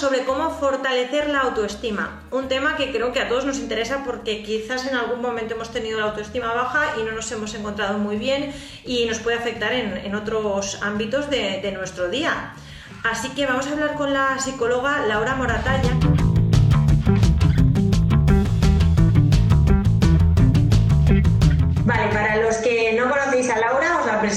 Sobre cómo fortalecer la autoestima, un tema que creo que a todos nos interesa porque quizás en algún momento hemos tenido la autoestima baja y no nos hemos encontrado muy bien y nos puede afectar en, otros ámbitos de, de nuestro día. Así que vamos a hablar con la psicóloga Laura Moratalla.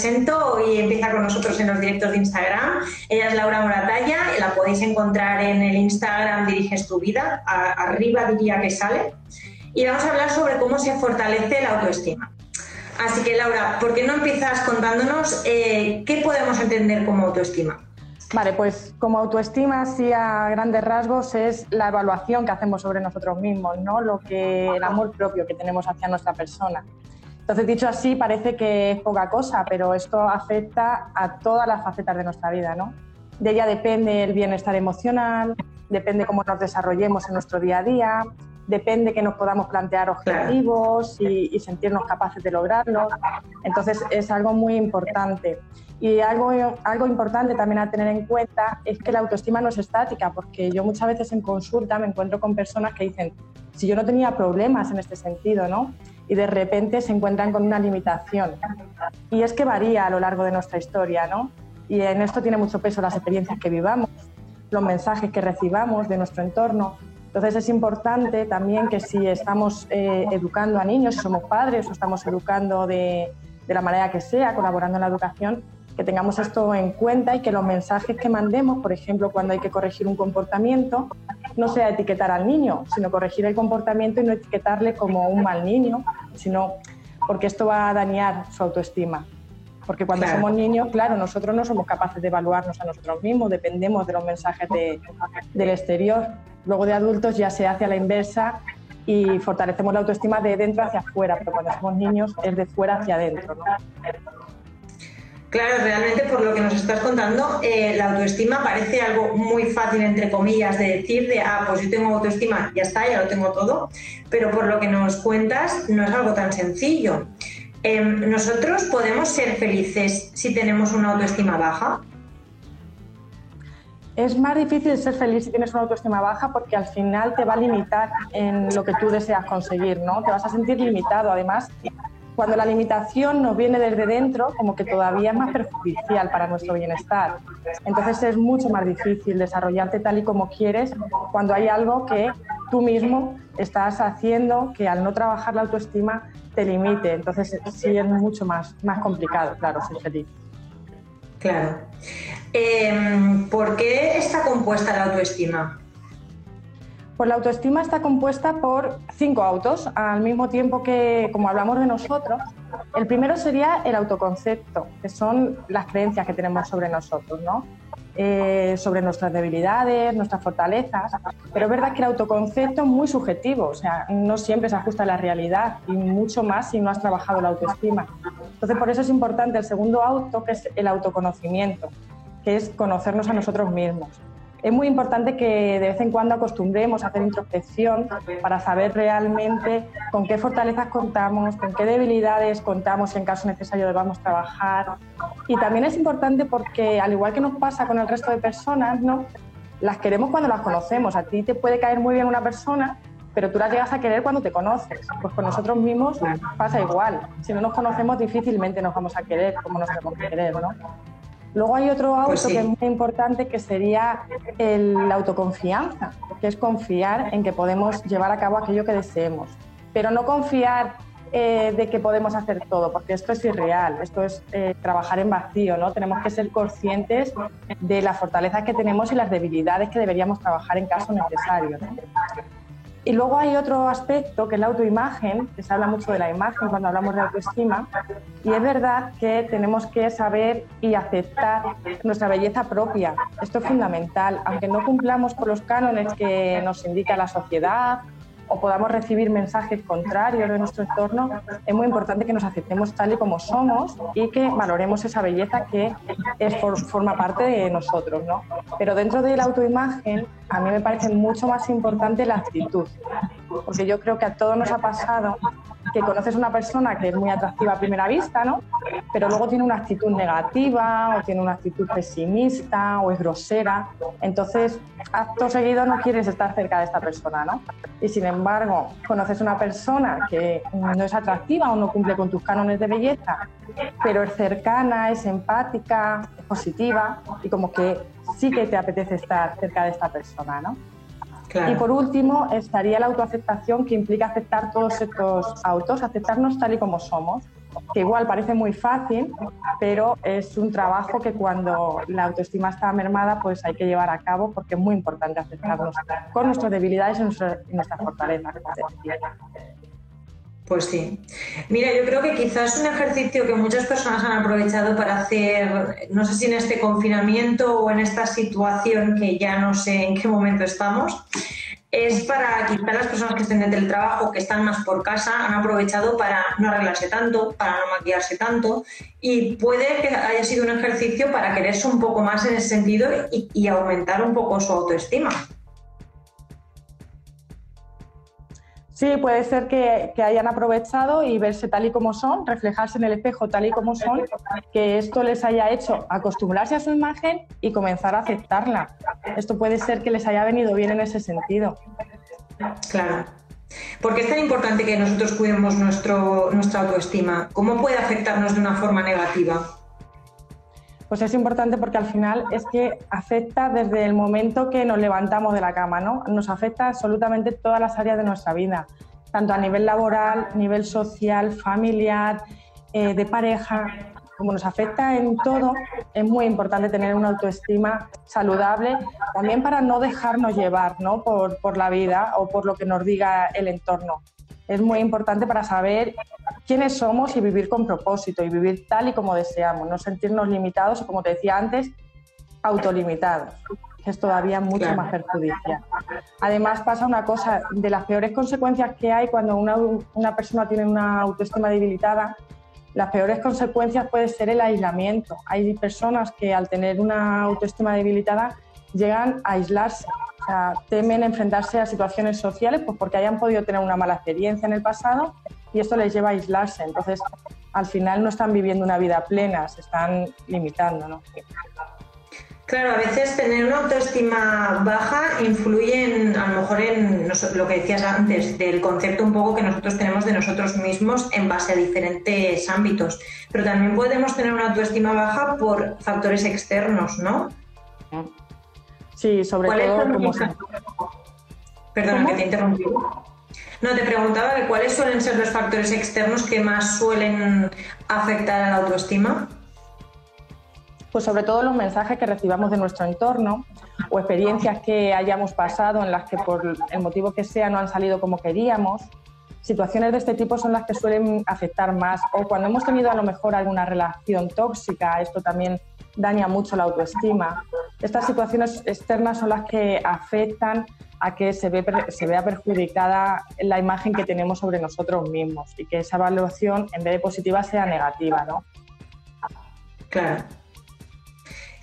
Presento y empieza con nosotros en los directos de Instagram. Ella es Laura Moratalla, la podéis encontrar en el Instagram Diriges tu vida, arriba diría que sale. Y vamos a hablar sobre cómo se fortalece la autoestima. Así que Laura, ¿por qué no empiezas contándonos eh, qué podemos entender como autoestima? Vale, pues como autoestima, sí a grandes rasgos, es la evaluación que hacemos sobre nosotros mismos, ¿no? Lo que, el amor propio que tenemos hacia nuestra persona. Entonces, dicho así, parece que es poca cosa, pero esto afecta a todas las facetas de nuestra vida, ¿no? De ella depende el bienestar emocional, depende cómo nos desarrollemos en nuestro día a día, depende que nos podamos plantear objetivos y, sentirnos capaces de lograrlos. Entonces, es algo muy importante. Y algo, algo importante también a tener en cuenta es que la autoestima no es estática, porque yo muchas veces en consulta me encuentro con personas que dicen, si yo no tenía problemas en este sentido, ¿no? Y de repente se encuentran con una limitación. Y es que varía a lo largo de nuestra historia, ¿no? Y en esto tiene mucho peso las experiencias que vivamos, los mensajes que recibamos de nuestro entorno. Entonces es importante también que si estamos eh, educando a niños, si somos padres o estamos educando de, de la manera que sea, colaborando en la educación, que tengamos esto en cuenta y que los mensajes que mandemos, por ejemplo, cuando hay que corregir un comportamiento, no sea etiquetar al niño, sino corregir el comportamiento y no etiquetarle como un mal niño, sino porque esto va a dañar su autoestima. Porque cuando somos niños, claro, nosotros no somos capaces de evaluarnos a nosotros mismos, dependemos de los mensajes del exterior. Luego de adultos ya se hace a la inversa y fortalecemos la autoestima de dentro hacia afuera, pero cuando somos niños es de fuera hacia adentro. ¿no? Claro, realmente por lo que nos estás contando, eh, la autoestima parece algo muy fácil, entre comillas, de decir de, ah, pues yo tengo autoestima, ya está, ya lo tengo todo, pero por lo que nos cuentas no es algo tan sencillo. Em, ¿Nosotros podemos ser felices si tenemos una autoestima baja? Es más difícil ser feliz si tienes una autoestima baja porque al final te va a limitar en lo que tú deseas conseguir, ¿no? Te vas a sentir limitado. Además, cuando la limitación nos viene desde dentro, como que todavía es más perjudicial para nuestro bienestar. Entonces es mucho más difícil desarrollarte tal y como quieres cuando hay algo que tú mismo estás haciendo que al no trabajar la autoestima te limite. Entonces sí es mucho más, más complicado, claro, ser feliz. Claro. Em, ¿Por qué está compuesta la autoestima? Pues la autoestima está compuesta por cinco autos, al mismo tiempo que, como hablamos de nosotros, el primero sería el autoconcepto, que son las creencias que tenemos sobre nosotros, ¿no? Eh, sobre nuestras debilidades, nuestras fortalezas, pero es verdad que el autoconcepto es muy subjetivo, o sea, no siempre se ajusta a la realidad y mucho más si no has trabajado la autoestima. Entonces, por eso es importante el segundo auto, que es el autoconocimiento, que es conocernos a nosotros mismos es muy importante que de vez en cuando acostumbremos a hacer introspección para saber realmente con qué fortalezas contamos, con qué debilidades contamos y en caso necesario debamos trabajar. Y también es importante porque, al igual que nos pasa con el resto de personas, ¿no? las queremos cuando las conocemos. A ti te puede caer muy bien una persona, pero tú la llegas a querer cuando te conoces. Pues con nosotros mismos pasa igual. Si no nos conocemos, difícilmente nos vamos a querer como nos tenemos que querer, ¿no? Luego hay otro pues auto que es muy importante que sería la autoconfianza, que es confiar en que podemos llevar a cabo aquello que deseemos, pero no confiar eh, de que podemos hacer todo, porque esto es irreal, esto es eh, trabajar en vacío, ¿no? Tenemos que ser conscientes de las fortalezas que tenemos y las debilidades que deberíamos trabajar en caso necesario. Y luego hay otro aspecto que es la autoimagen, que se habla mucho de la imagen cuando hablamos de autoestima, y es verdad que tenemos que saber y aceptar nuestra belleza propia. Esto es fundamental, aunque no cumplamos con los cánones que nos indica la sociedad o podamos recibir mensajes contrarios de nuestro entorno, es muy importante que nos aceptemos tal y como somos y que valoremos esa belleza que es, forma parte de nosotros. ¿no? Pero dentro de la autoimagen, a mí me parece mucho más importante la actitud, porque yo creo que a todos nos ha pasado que conoces una persona que es muy atractiva a primera vista, ¿no? Pero luego tiene una actitud negativa o tiene una actitud pesimista o es grosera. Entonces, acto seguido no quieres estar cerca de esta persona, ¿no? Y sin embargo, conoces una persona que no es atractiva o no cumple con tus cánones de belleza, pero es cercana, es empática, es positiva y como que sí que te apetece estar cerca de esta persona, ¿no? Y por último, estaría la autoaceptación, que implica aceptar todos estos autos, aceptarnos tal y como somos, que igual parece muy fácil, pero es un trabajo que cuando la autoestima está mermada, pues hay que llevar a cabo porque es muy importante aceptarnos con nuestras debilidades y nuestras fortalezas. Pues sí. Mira, yo creo que quizás un ejercicio que muchas personas han aprovechado para hacer, no sé si en este confinamiento o en esta situación que ya no sé en qué momento estamos, es para quizás las personas que estén en el trabajo, que están más por casa, han aprovechado para no arreglarse tanto, para no maquillarse tanto y puede que haya sido un ejercicio para quererse un poco más en ese sentido y aumentar un poco su autoestima. Sí, puede ser que, hayan aprovechado y verse tal y como son, reflejarse en el espejo tal y como son, que esto les haya hecho acostumbrarse a su imagen y comenzar a aceptarla. Esto puede ser que les haya venido bien en ese sentido. Claro. ¿Por qué es tan importante que nosotros cuidemos nuestro, nuestra autoestima? ¿Cómo puede afectarnos de una forma negativa? Pues es importante porque al final es que afecta desde el momento que nos levantamos de la cama, ¿no? Nos afecta absolutamente todas las áreas de nuestra vida, tanto a nivel laboral, nivel social, familiar, eh, de pareja. Como nos afecta en todo, es muy importante tener una autoestima saludable, también para no dejarnos llevar ¿no? Por, por la vida o por lo que nos diga el entorno es muy importante para saber quiénes somos y vivir con propósito y vivir tal y como deseamos, no sentirnos limitados o, como te decía antes, autolimitados, que es todavía mucho más perjudicial. Además pasa una cosa, de las peores consecuencias que hay cuando una, una persona tiene una autoestima debilitada, las peores consecuencias puede ser el aislamiento. Hay personas que al tener una autoestima debilitada llegan a aislarse o sea, temen enfrentarse a situaciones sociales pues porque hayan podido tener una mala experiencia en el pasado y esto les lleva a aislarse. Entonces, al final no están viviendo una vida plena, se están limitando. ¿no? Claro, a veces tener una autoestima baja influye en, a lo mejor en lo que decías antes, del concepto un poco que nosotros tenemos de nosotros mismos en base a diferentes ámbitos. Pero también podemos tener una autoestima baja por factores externos, ¿no? Sí, sobre todo como. Perdona que te interrumpí. No, te preguntaba que cuáles suelen ser los factores externos que más suelen afectar a la autoestima. Pues sobre todo los mensajes que recibamos de nuestro entorno o experiencias que hayamos pasado en las que por el motivo que sea no han salido como queríamos. Situaciones de este tipo son las que suelen afectar más o cuando hemos tenido a lo mejor alguna relación tóxica, esto también daña mucho la autoestima. Estas situaciones externas son las que afectan a que se, ve, se vea perjudicada la imagen que tenemos sobre nosotros mismos y que esa evaluación, en vez de positiva, sea negativa, ¿no? Claro.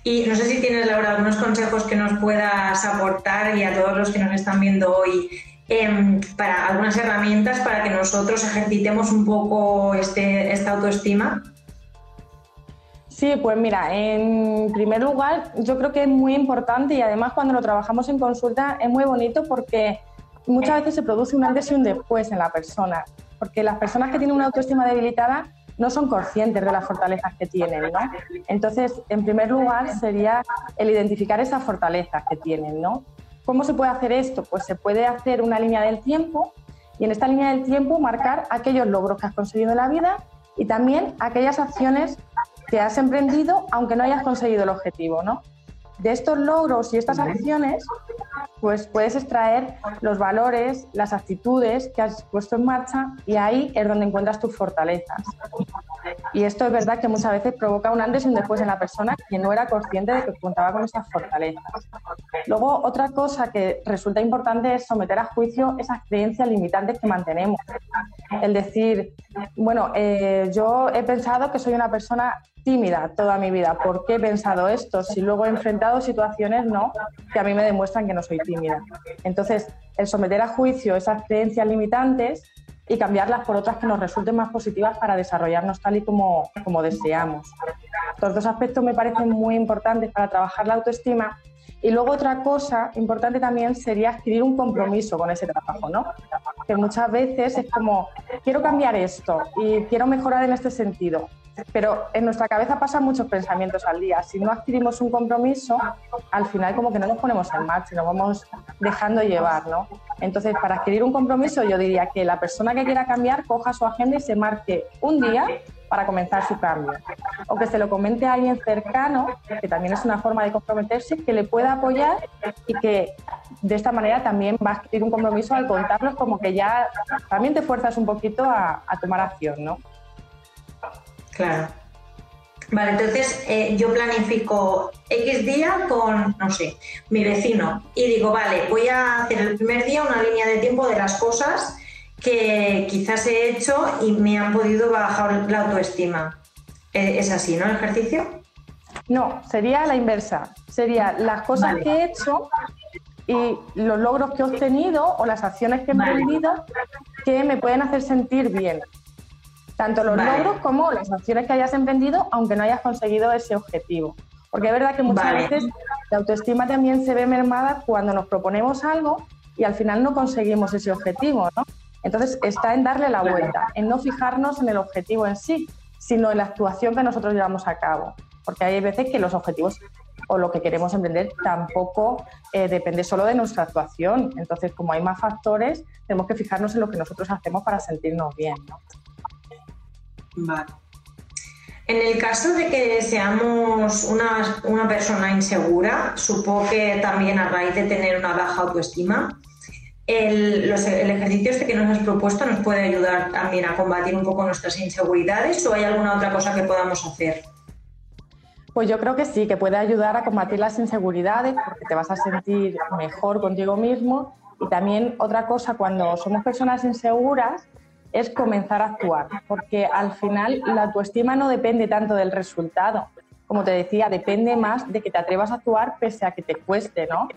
Y no sé si tienes, Laura, algunos consejos que nos puedas aportar y a todos los que nos están viendo hoy em, para algunas herramientas para que nosotros ejercitemos un poco este, esta autoestima. Sí, pues mira, en primer lugar, yo creo que es muy importante y además cuando lo trabajamos en consulta es muy bonito porque muchas veces se produce un antes y un después en la persona, porque las personas que tienen una autoestima debilitada no son conscientes de las fortalezas que tienen, ¿no? Entonces, en primer lugar, sería el identificar esas fortalezas que tienen, ¿no? ¿Cómo se puede hacer esto? Pues se puede hacer una línea del tiempo y en esta línea del tiempo marcar aquellos logros que has conseguido en la vida y también aquellas acciones que has emprendido aunque no hayas conseguido el objetivo, ¿no? De estos logros y estas acciones, pues puedes extraer los valores, las actitudes que has puesto en marcha y ahí es donde encuentras tus fortalezas. Y esto es verdad que muchas veces provoca un antes y un después en la persona que no era consciente de que contaba con esas fortalezas. Luego, otra cosa que resulta importante es someter a juicio esas creencias limitantes que mantenemos. El decir, bueno, eh, yo he pensado que soy una persona tímida toda mi vida. ¿Por qué he pensado esto? Si luego he enfrentado situaciones no que a mí me demuestran que no soy tímida. Entonces, el someter a juicio esas creencias limitantes y cambiarlas por otras que nos resulten más positivas para desarrollarnos tal y como, como deseamos. Estos dos aspectos me parecen muy importantes para trabajar la autoestima. Y luego otra cosa importante también sería adquirir un compromiso con ese trabajo, ¿no? Que muchas veces es como, quiero cambiar esto y quiero mejorar en este sentido, pero en nuestra cabeza pasan muchos pensamientos al día. Si no adquirimos un compromiso, al final como que no nos ponemos en marcha, nos vamos dejando llevar, ¿no? Entonces, para adquirir un compromiso, yo diría que la persona que quiera cambiar coja su agenda y se marque un día para comenzar su cambio. O que se lo comente a alguien cercano, que también es una forma de comprometerse, que le pueda apoyar y que de esta manera también va a adquirir un compromiso al contarlos como que ya también te fuerzas un poquito a, a tomar acción, ¿no? Claro. Vale, entonces eh, yo planifico X día con, no sé, mi vecino y digo, vale, voy a hacer el primer día una línea de tiempo de las cosas que quizás he hecho y me han podido bajar la autoestima. Eh, ¿Es así, no, el ejercicio? No, sería la inversa. Sería las cosas que he hecho y los logros que he obtenido o las acciones que he emprendido que me pueden hacer sentir bien tanto los logros como las acciones que hayas emprendido, aunque no hayas conseguido ese objetivo. Porque es verdad que muchas veces la autoestima también se ve mermada cuando nos proponemos algo y al final no conseguimos ese objetivo, ¿no? Entonces está en darle la vuelta, en no fijarnos en el objetivo en sí, sino en la actuación que nosotros llevamos a cabo. Porque hay veces que los objetivos o lo que queremos emprender tampoco eh, depende solo de nuestra actuación. Entonces, como hay más factores, tenemos que fijarnos en lo que nosotros hacemos para sentirnos bien. ¿no? Vale. En el caso de que seamos una, persona insegura, supongo que también a raíz de tener una baja autoestima, el, ejercicio este que nos has propuesto nos puede ayudar también a combatir un poco nuestras inseguridades o hay alguna otra cosa que podamos hacer? Pues yo creo que sí, que puede ayudar a combatir las inseguridades porque te vas a sentir mejor contigo mismo y también otra cosa, cuando somos personas inseguras, es comenzar a actuar, porque al final la autoestima no depende tanto del resultado. Como te decía, depende más de que te atrevas a actuar pese a que te cueste, ¿no?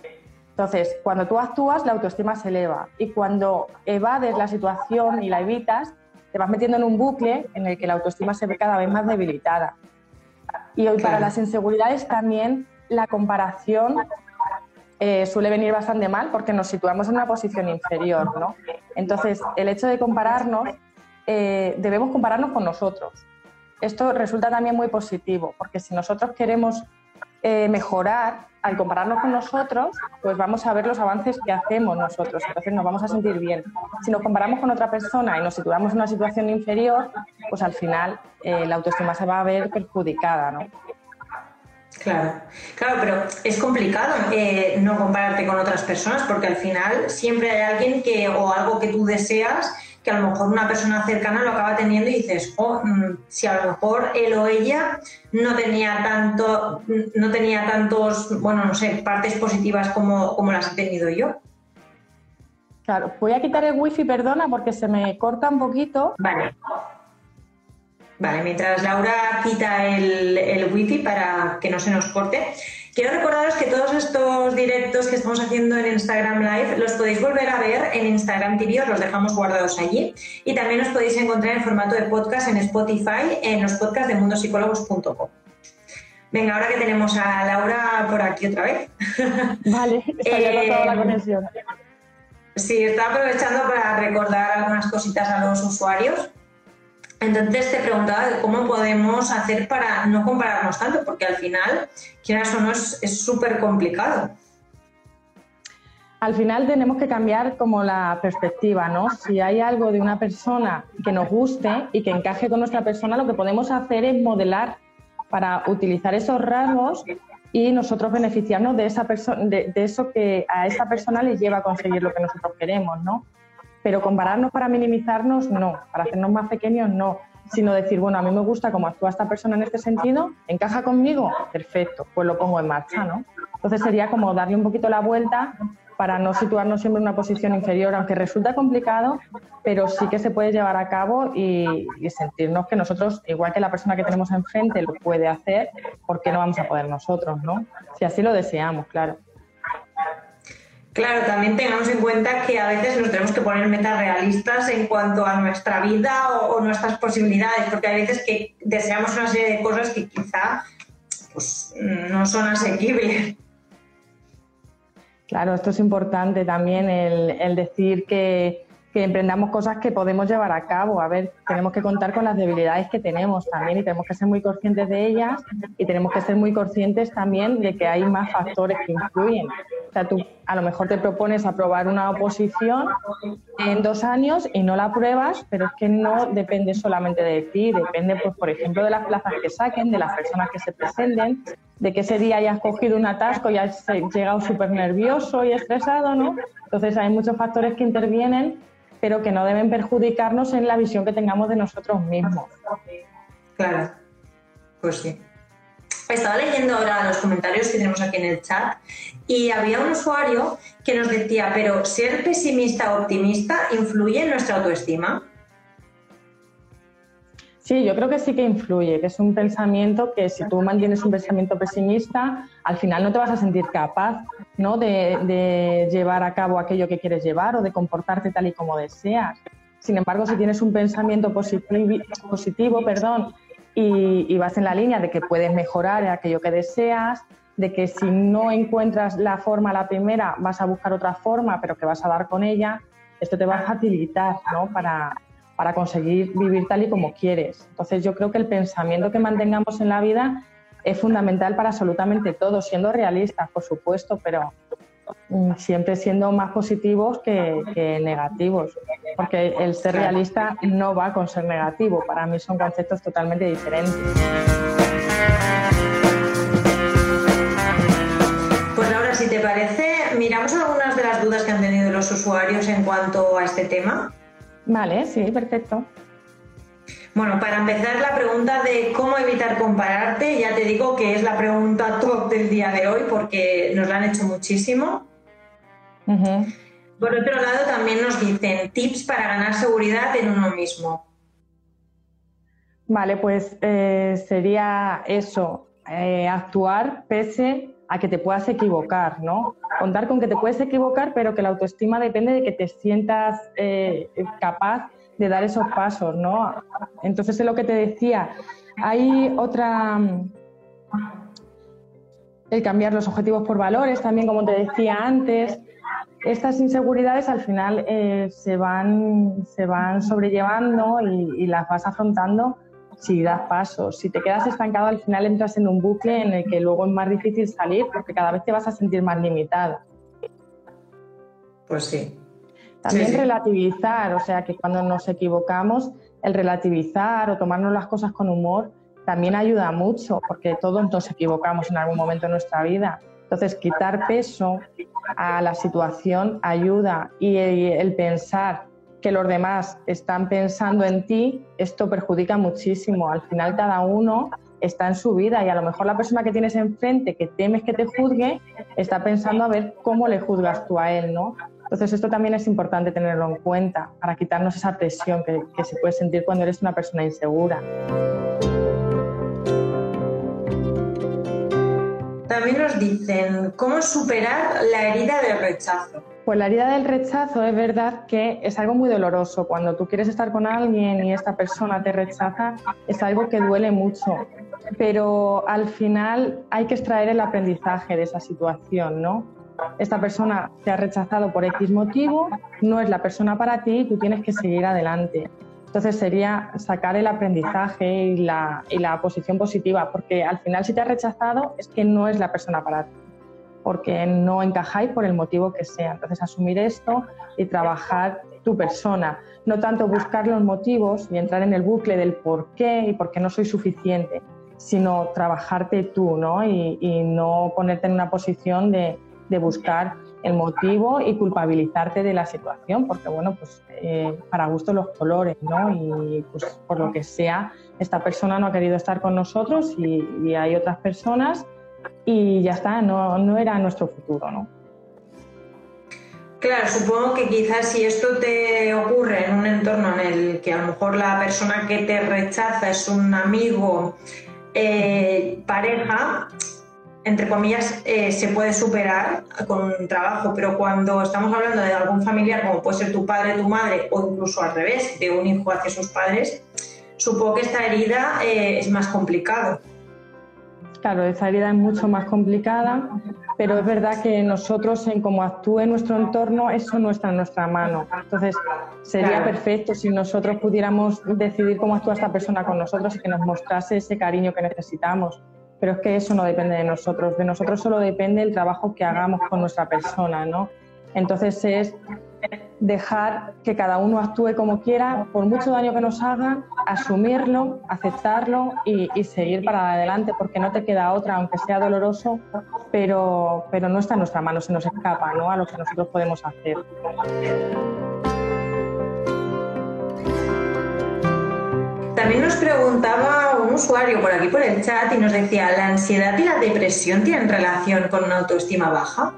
Entonces, cuando tú actúas, la autoestima se eleva y cuando evades la situación y la evitas, te vas metiendo en un bucle en el que la autoestima se ve cada vez más debilitada. Y hoy para las inseguridades también la comparación eh, suele venir bastante mal porque nos situamos en una posición inferior, ¿no? Entonces, el hecho de compararnos, eh, debemos compararnos con nosotros. Esto resulta también muy positivo, porque si nosotros queremos eh, mejorar al compararnos con nosotros, pues vamos a ver los avances que hacemos nosotros, entonces nos vamos a sentir bien. Si nos comparamos con otra persona y nos situamos en una situación inferior, pues al final la autoestima se va a ver perjudicada, ¿no? Claro, claro, pero es complicado eh, no compararte con otras personas porque al final siempre hay alguien que o algo que tú deseas que a lo mejor una persona cercana lo acaba teniendo y dices, oh, mm, si a lo mejor él o ella no tenía tanto, no tenía tantos, bueno, no sé, partes positivas como, como las he tenido yo. Claro, voy a quitar el wifi, perdona, porque se me corta un poquito. Vale. Vale, mientras Laura quita el, wifi para que no se nos corte, quiero recordaros que todos estos directos que estamos haciendo en Instagram Live los podéis volver a ver en Instagram TV, os los dejamos guardados allí. Y también os podéis encontrar en formato de podcast en Spotify, en los podcasts de mundosicólogos.com. Venga, ahora que tenemos a Laura por aquí otra vez. Vale, está ya toda la eh, conexión. Sí, está aprovechando para recordar algunas cositas a los usuarios. Entonces te preguntaba cómo podemos hacer para no compararnos tanto, porque al final, quieras o no, es súper complicado. Al final tenemos que cambiar como la perspectiva, ¿no? Si hay algo de una persona que nos guste y que encaje con nuestra persona, lo que podemos hacer es modelar para utilizar esos rasgos y nosotros beneficiarnos de, esa de, de eso que a esa persona le lleva a conseguir lo que nosotros queremos, ¿no? Pero compararnos para minimizarnos, no, para hacernos más pequeños, no. sino decir, bueno, a mí me gusta cómo actúa esta persona en este sentido, ¿encaja conmigo? Perfecto, pues lo pongo en marcha, ¿no? Entonces sería como darle un poquito la vuelta para no situarnos siempre en una posición inferior, aunque resulta complicado, pero sí que se puede llevar a cabo y, sentirnos que nosotros, igual que la persona que tenemos enfrente lo puede hacer, ¿por qué no vamos a poder nosotros, no? Si así lo deseamos, claro. Claro, también tengamos en cuenta que a veces nos tenemos que poner metas realistas en cuanto a nuestra vida o, nuestras posibilidades, porque hay veces que deseamos una serie de cosas que quizá pues, no son asequibles. Claro, esto es importante también, el, decir que, emprendamos cosas que podemos llevar a cabo. A ver, tenemos que contar con las debilidades que tenemos también y tenemos que ser muy conscientes de ellas y tenemos que ser muy conscientes también de que hay más factores que influyen. O sea, tú a lo mejor te propones aprobar una oposición en dos años y no la apruebas, pero es que no depende solamente de ti, depende, pues, por ejemplo, de las plazas que saquen, de las personas que se presenten, de que ese día hayas cogido un atasco y has llegado súper nervioso y estresado, ¿no? Entonces hay muchos factores que intervienen, pero que no deben perjudicarnos en la visión que tengamos de nosotros mismos. Claro, pues sí. Estaba leyendo ahora los comentarios que tenemos aquí en el chat y había un usuario que nos decía, pero ser pesimista o optimista influye en nuestra autoestima. Sí, yo creo que sí que influye, que es un pensamiento que si tú mantienes un pensamiento pesimista, al final no te vas a sentir capaz ¿no? de, llevar a cabo aquello que quieres llevar o de comportarte tal y como deseas. Sin embargo, si tienes un pensamiento positivo, positivo perdón, y, y, vas en la línea de que puedes mejorar aquello que deseas, de que si no encuentras la forma la primera, vas a buscar otra forma, pero que vas a dar con ella, esto te va a facilitar ¿no? para, para conseguir vivir tal y como quieres. Entonces yo creo que el pensamiento que mantengamos en la vida es fundamental para absolutamente todo, siendo realistas, por supuesto, pero mm, siempre siendo más positivos que, negativos, porque el ser realista no va con ser negativo, para mí son conceptos totalmente diferentes. Pues ahora, si te parece, miramos algunas de las dudas que han tenido los usuarios en cuanto a este tema. Vale, sí, perfecto. Bueno, para empezar la pregunta de cómo evitar compararte, ya te digo que es la pregunta top del día de hoy porque nos la han hecho muchísimo. Por otro lado, también nos dicen tips para ganar seguridad en uno mismo. Vale, pues eh, sería eso, eh, actuar pese a que te puedas equivocar, ¿no? Contar con que te puedes equivocar, pero que la autoestima depende de que te sientas eh, capaz de dar esos pasos, ¿no? Entonces es lo que te decía, hay otra el cambiar los objetivos por valores, también como te decía antes, estas inseguridades al final eh, se, van, se van sobrellevando y, y las vas afrontando si das pasos. Si te quedas estancado, al final entras en un bucle en el que luego es más difícil salir porque cada vez te vas a sentir más limitada. Pues sí. También relativizar, o sea que cuando nos equivocamos, el relativizar o tomarnos las cosas con humor también ayuda mucho porque todos nos equivocamos en algún momento de nuestra vida. Entonces, quitar peso a la situación ayuda y el pensar que los demás están pensando en ti, esto perjudica muchísimo. Al final cada uno está en su vida y a lo mejor la persona que tienes enfrente, que temes que te juzgue, está pensando a ver cómo le juzgas tú a él, ¿no? Entonces esto también es importante tenerlo en cuenta para quitarnos esa presión que, que se puede sentir cuando eres una persona insegura. También nos dicen cómo superar la herida del rechazo. Pues la herida del rechazo es verdad que es algo muy doloroso. Cuando tú quieres estar con alguien y esta persona te rechaza, es algo que duele mucho. Pero al final hay que extraer el aprendizaje de esa situación, ¿no? Esta persona te ha rechazado por X motivo, no es la persona para ti y tú tienes que seguir adelante. Entonces sería sacar el aprendizaje y la, y la posición positiva, porque al final si te ha rechazado es que no es la persona para ti porque no encajáis por el motivo que sea. Entonces, asumir esto y trabajar tu persona, no tanto buscar los motivos y entrar en el bucle del por qué y por qué no soy suficiente, sino trabajarte tú ¿no? Y, no ponerte en una posición de, buscar el motivo y culpabilizarte de la situación, porque bueno, pues eh, para gusto los colores, ¿no? Y pues por lo que sea, esta persona no ha querido estar con nosotros y, hay otras personas y ya está, no, no era nuestro futuro, ¿no? Claro, supongo que quizás si esto te ocurre en un entorno en el que a lo mejor la persona que te rechaza es un amigo, eh, pareja, entre comillas, eh, se puede superar con un trabajo, pero cuando estamos hablando de algún familiar, como puede ser tu padre, tu madre, o incluso al revés, de un hijo hacia sus padres, supongo que esta herida eh, es más complicado. Claro, esa herida es mucho más complicada, pero es verdad que nosotros, en cómo actúe nuestro entorno, eso no está en nuestra mano. Entonces, sería perfecto si nosotros pudiéramos decidir cómo actúa esta persona con nosotros y que nos mostrase ese cariño que necesitamos. Pero es que eso no depende de nosotros. De nosotros solo depende el trabajo que hagamos con nuestra persona, ¿no? Entonces es dejar que cada uno actúe como quiera, por mucho daño que nos haga, asumirlo, aceptarlo y, seguir para adelante, porque no te queda otra, aunque sea doloroso, pero, pero no está en nuestra mano, se nos escapa ¿no? a lo que nosotros podemos hacer. También nos preguntaba un usuario por aquí por el chat y nos decía, ¿la ansiedad y la depresión tienen relación con una autoestima baja?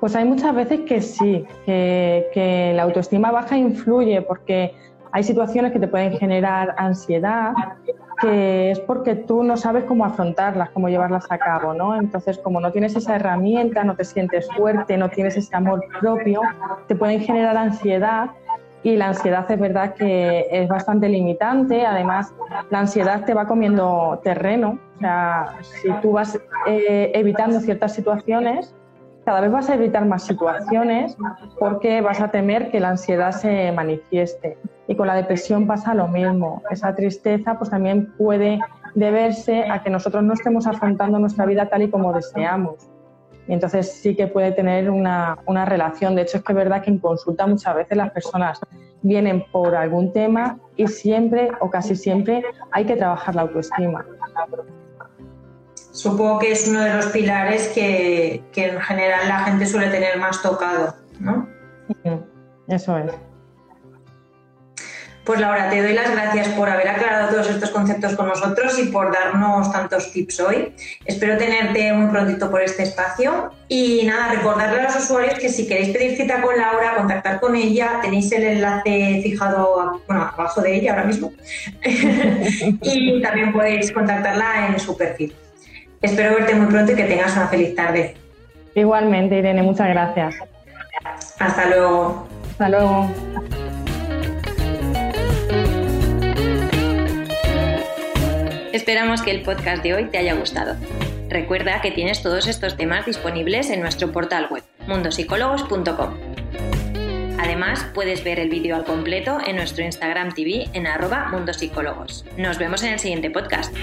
Pues hay muchas veces que sí, que, la autoestima baja influye porque hay situaciones que te pueden generar ansiedad, que es porque tú no sabes cómo afrontarlas, cómo llevarlas a cabo, ¿no? Entonces, como no tienes esa herramienta, no te sientes fuerte, no tienes ese amor propio, te pueden generar ansiedad y la ansiedad es verdad que es bastante limitante. Además, la ansiedad te va comiendo terreno. O sea, si tú vas eh, evitando ciertas situaciones, cada vez vas a evitar más situaciones porque vas a temer que la ansiedad se manifieste. Y con la depresión pasa lo mismo. Esa tristeza pues también puede deberse a que nosotros no estemos afrontando nuestra vida tal y como deseamos. Y entonces sí que puede tener una, una relación. De hecho, es que es verdad que en consulta muchas veces las personas vienen por algún tema y siempre o casi siempre hay que trabajar la autoestima supongo que es uno de los pilares que, en general la gente suele tener más tocado, ¿no? Eso es. Pues Laura, te doy las gracias por haber aclarado todos estos conceptos con nosotros y por darnos tantos tips hoy. Espero tenerte muy prontito por este espacio. Y nada, recordarle a los usuarios que si queréis pedir cita con Laura, contactar con ella, tenéis el enlace fijado abajo de ella ahora mismo. y también podéis contactarla en su perfil. Espero verte muy pronto y que tengas una feliz tarde. Igualmente, Irene, muchas gracias. Hasta luego. Hasta luego. Esperamos que el podcast de hoy te haya gustado. Recuerda que tienes todos estos temas disponibles en nuestro portal web, mundosicólogos.com. Además, puedes ver el vídeo al completo en nuestro Instagram TV en arroba mundosicólogos. Nos vemos en el siguiente podcast.